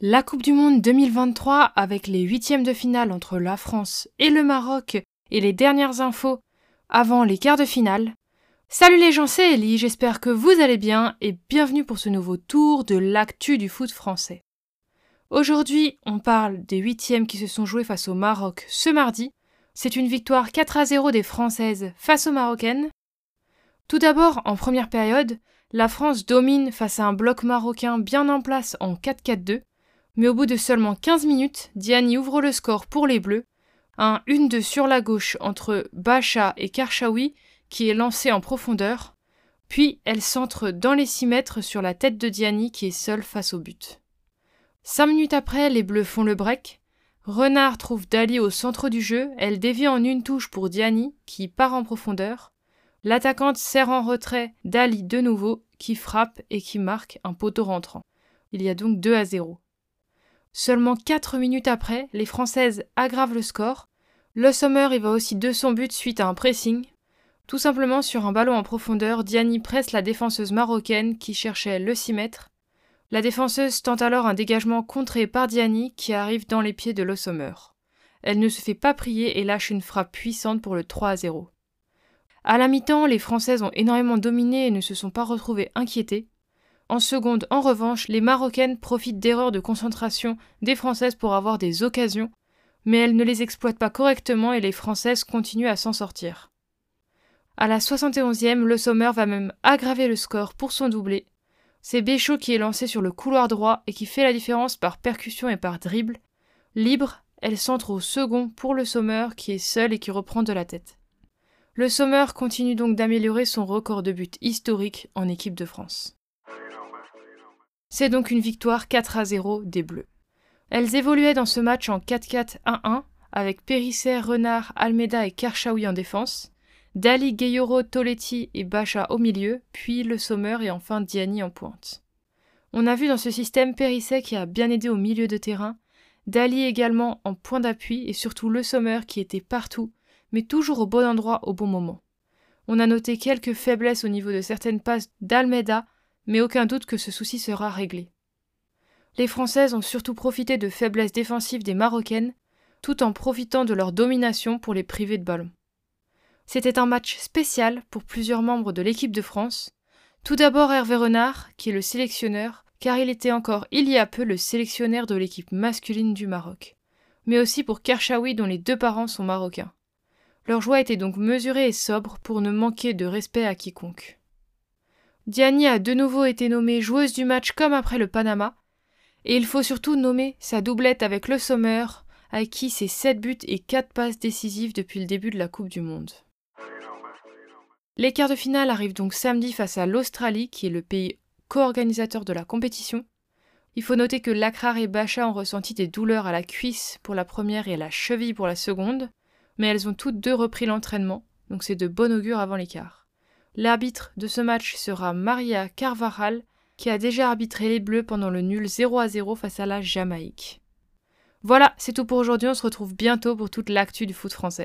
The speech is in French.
La Coupe du Monde 2023 avec les huitièmes de finale entre la France et le Maroc et les dernières infos avant les quarts de finale. Salut les gens, c'est Ellie, j'espère que vous allez bien et bienvenue pour ce nouveau tour de l'actu du foot français. Aujourd'hui, on parle des huitièmes qui se sont joués face au Maroc ce mardi. C'est une victoire 4 à 0 des Françaises face aux Marocaines. Tout d'abord, en première période, la France domine face à un bloc marocain bien en place en 4-4-2 mais au bout de seulement 15 minutes, Diani ouvre le score pour les Bleus. Un 1-2 sur la gauche entre Bacha et Karchaoui qui est lancé en profondeur. Puis elle centre dans les 6 mètres sur la tête de Diani qui est seule face au but. 5 minutes après, les Bleus font le break. Renard trouve Dali au centre du jeu, elle dévie en une touche pour Diani qui part en profondeur. L'attaquante serre en retrait Dali de nouveau qui frappe et qui marque un poteau rentrant. Il y a donc 2 à 0. Seulement 4 minutes après, les Françaises aggravent le score. Le Sommer y va aussi de son but suite à un pressing. Tout simplement sur un ballon en profondeur, Diani presse la défenseuse marocaine qui cherchait le 6 mètres. La défenseuse tente alors un dégagement contré par Diani qui arrive dans les pieds de Le Sommer. Elle ne se fait pas prier et lâche une frappe puissante pour le 3 à 0. À la mi-temps, les Françaises ont énormément dominé et ne se sont pas retrouvées inquiétées. En seconde, en revanche, les Marocaines profitent d'erreurs de concentration des Françaises pour avoir des occasions, mais elles ne les exploitent pas correctement et les Françaises continuent à s'en sortir. À la 71e, le va même aggraver le score pour son doublé. C'est Béchaud qui est lancé sur le couloir droit et qui fait la différence par percussion et par dribble. Libre, elle centre au second pour le Sommer qui est seul et qui reprend de la tête. Le Sommer continue donc d'améliorer son record de but historique en équipe de France. C'est donc une victoire 4 à 0 des Bleus. Elles évoluaient dans ce match en 4-4-1-1 avec Périsser, Renard, Almeida et Karchaoui en défense, Dali, Gayoro, Toletti et Bacha au milieu, puis Le Sommer et enfin Diani en pointe. On a vu dans ce système Périsset qui a bien aidé au milieu de terrain, Dali également en point d'appui et surtout Le Sommer qui était partout, mais toujours au bon endroit au bon moment. On a noté quelques faiblesses au niveau de certaines passes d'Almeida, mais aucun doute que ce souci sera réglé. Les Françaises ont surtout profité de faiblesses défensives des Marocaines, tout en profitant de leur domination pour les priver de ballon. C'était un match spécial pour plusieurs membres de l'équipe de France. Tout d'abord Hervé Renard, qui est le sélectionneur, car il était encore il y a peu le sélectionneur de l'équipe masculine du Maroc, mais aussi pour Kershawi dont les deux parents sont marocains. Leur joie était donc mesurée et sobre pour ne manquer de respect à quiconque. Diani a de nouveau été nommée joueuse du match comme après le Panama, et il faut surtout nommer sa doublette avec le Sommer, à qui c'est 7 buts et 4 passes décisives depuis le début de la Coupe du Monde. Les quarts de finale arrivent donc samedi face à l'Australie, qui est le pays co-organisateur de la compétition. Il faut noter que Lakrar et Bacha ont ressenti des douleurs à la cuisse pour la première et à la cheville pour la seconde, mais elles ont toutes deux repris l'entraînement, donc c'est de bon augure avant l'écart. L'arbitre de ce match sera Maria Carvajal, qui a déjà arbitré les Bleus pendant le nul 0 à 0 face à la Jamaïque. Voilà, c'est tout pour aujourd'hui, on se retrouve bientôt pour toute l'actu du foot français.